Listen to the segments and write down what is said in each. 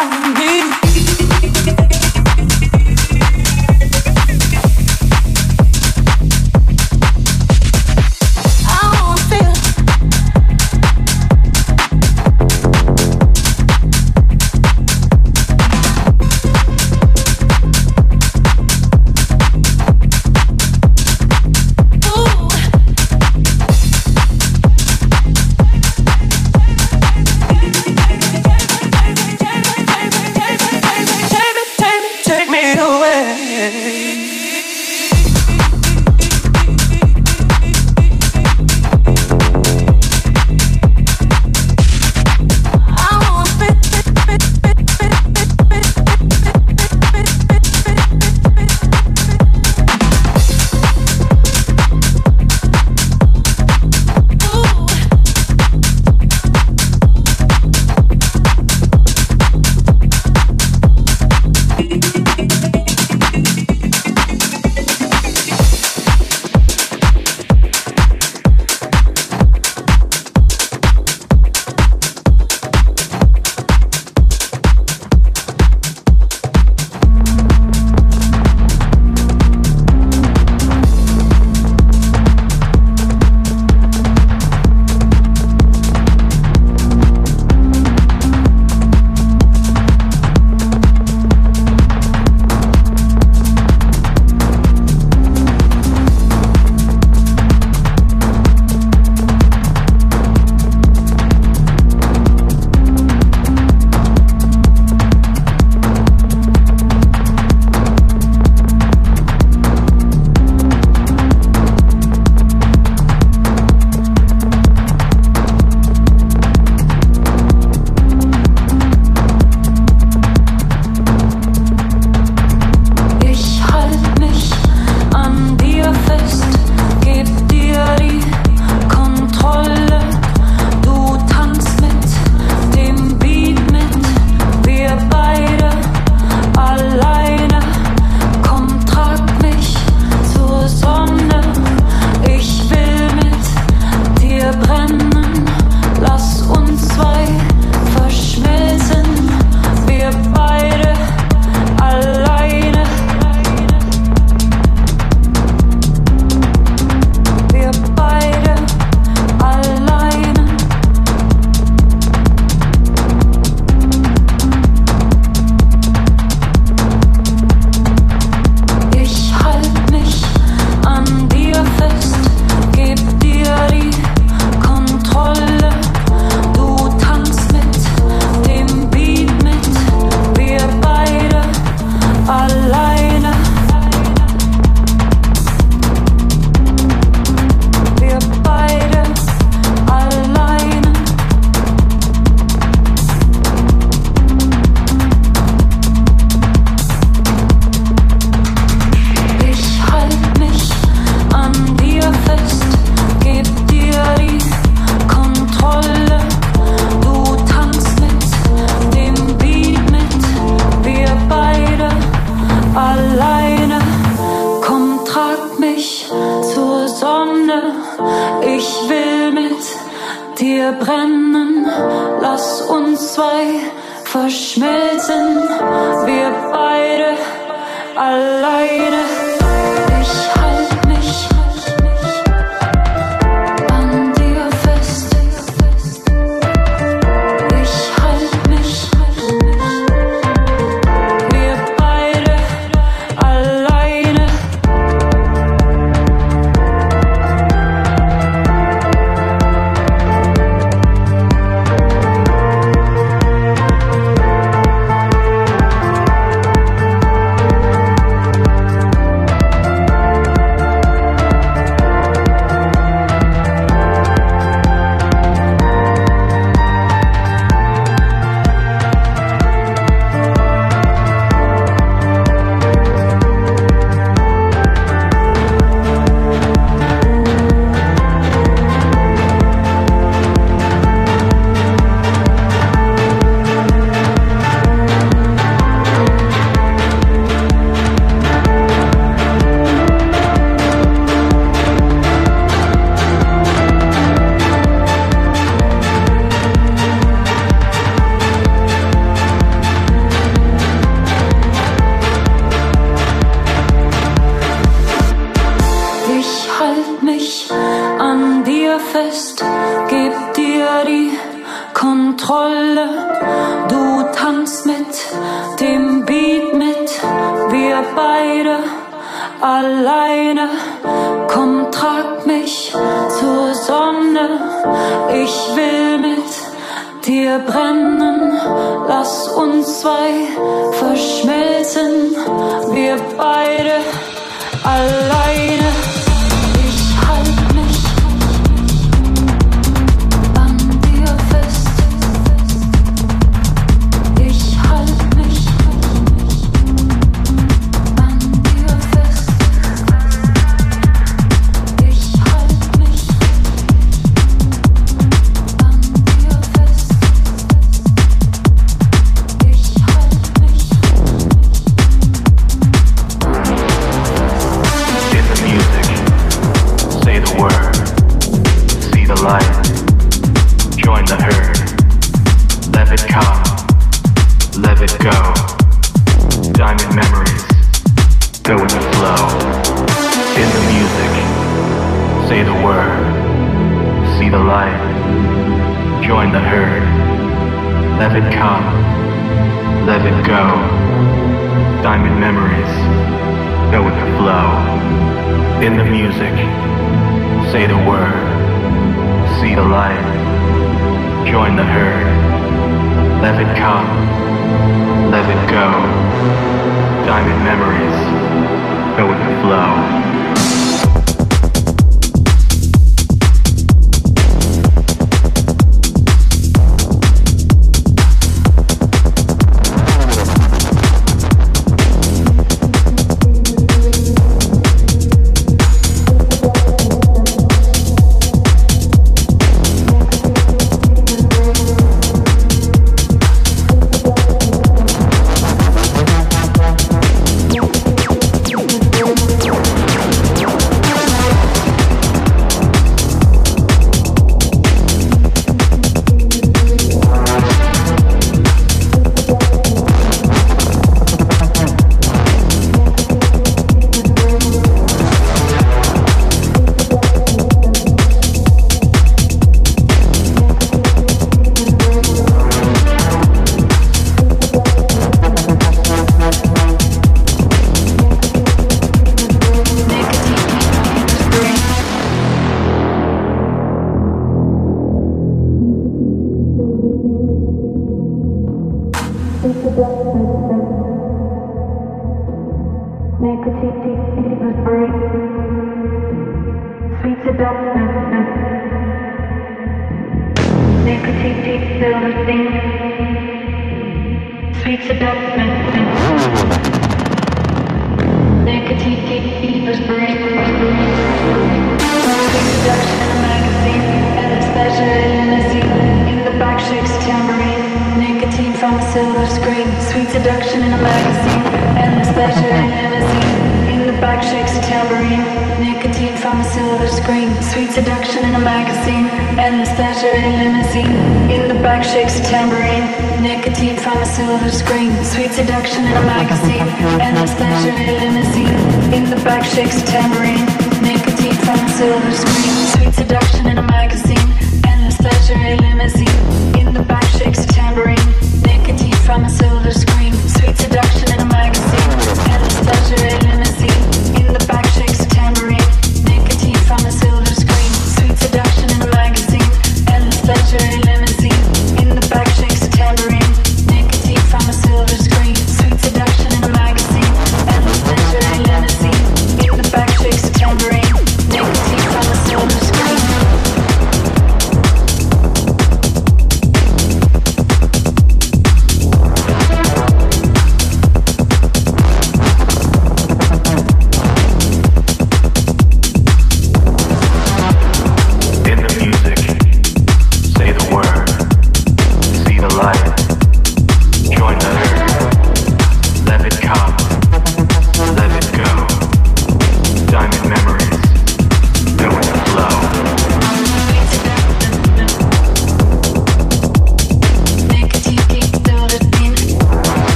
Ay.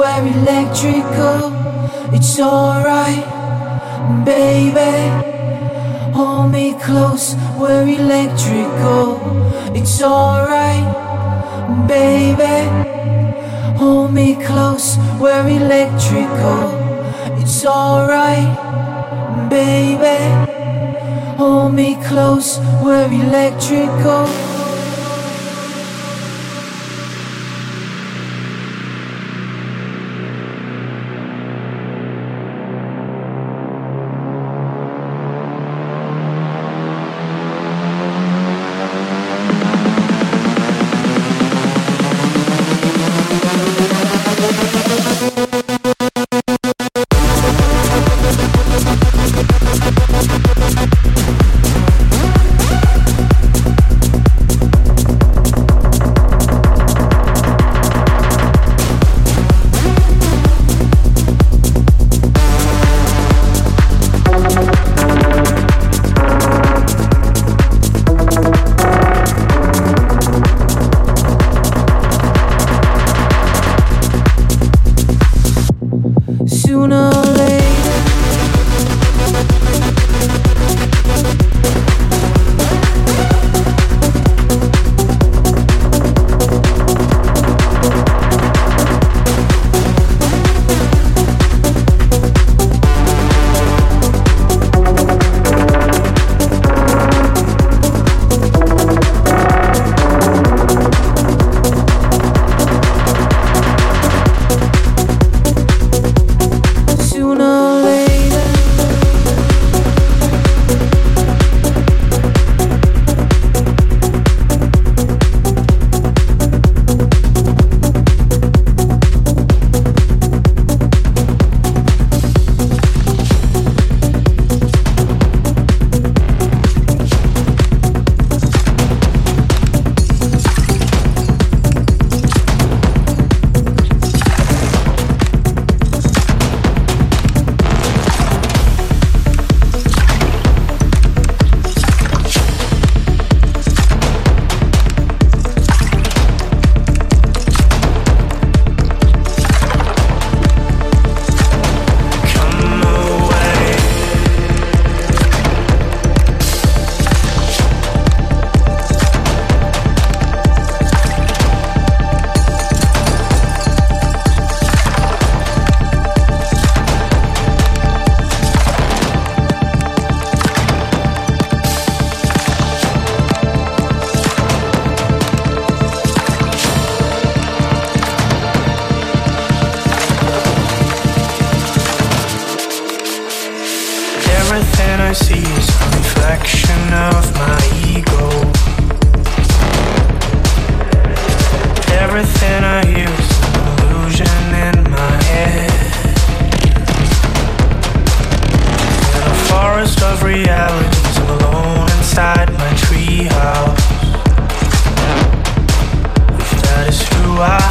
we're electrical. It's alright, baby. Hold me close, we're electrical. It's alright, baby. Hold me close, we're electrical. It's alright, baby. Hold me close, we're electrical. Everything I see is a reflection of my ego. Everything I hear is an illusion in my head. In a forest of realities I'm alone inside my treehouse. If that is who I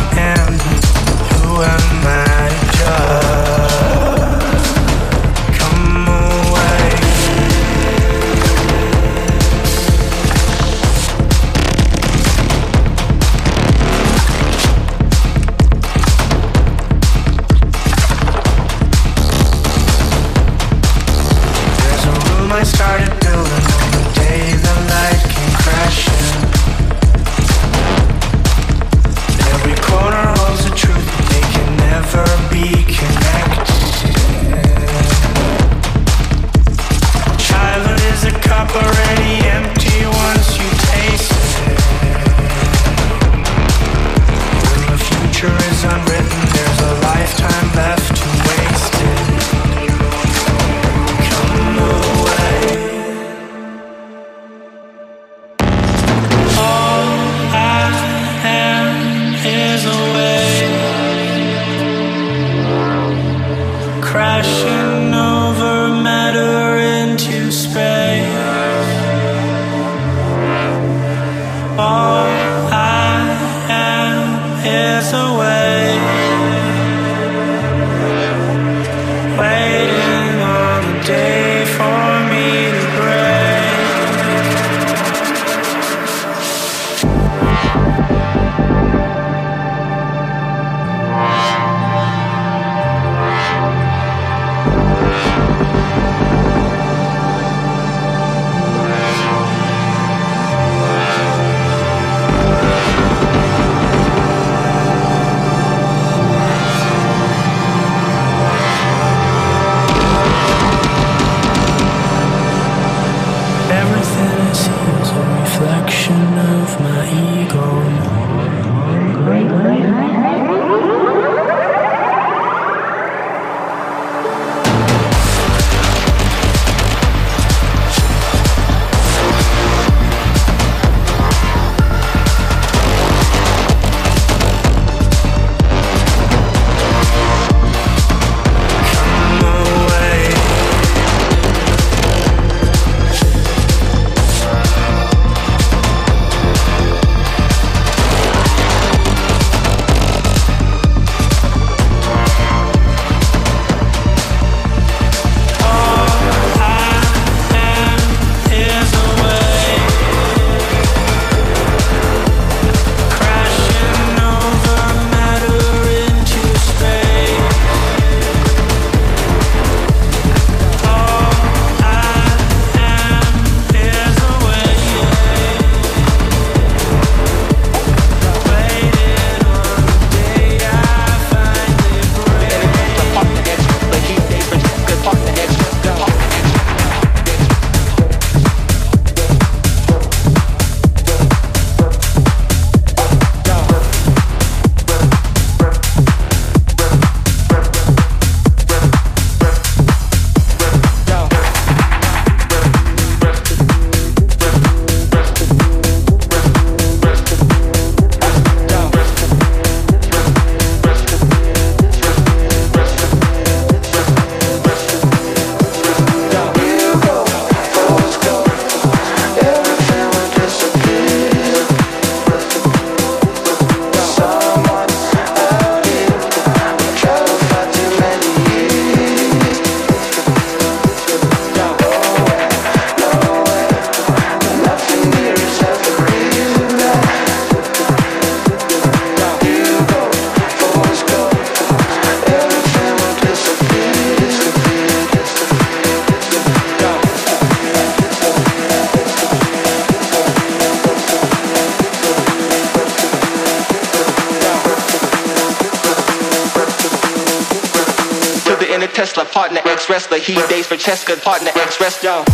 For Cheska, partner ex wrestler.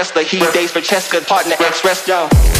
Wrestler. He dates for Cheska, partner ex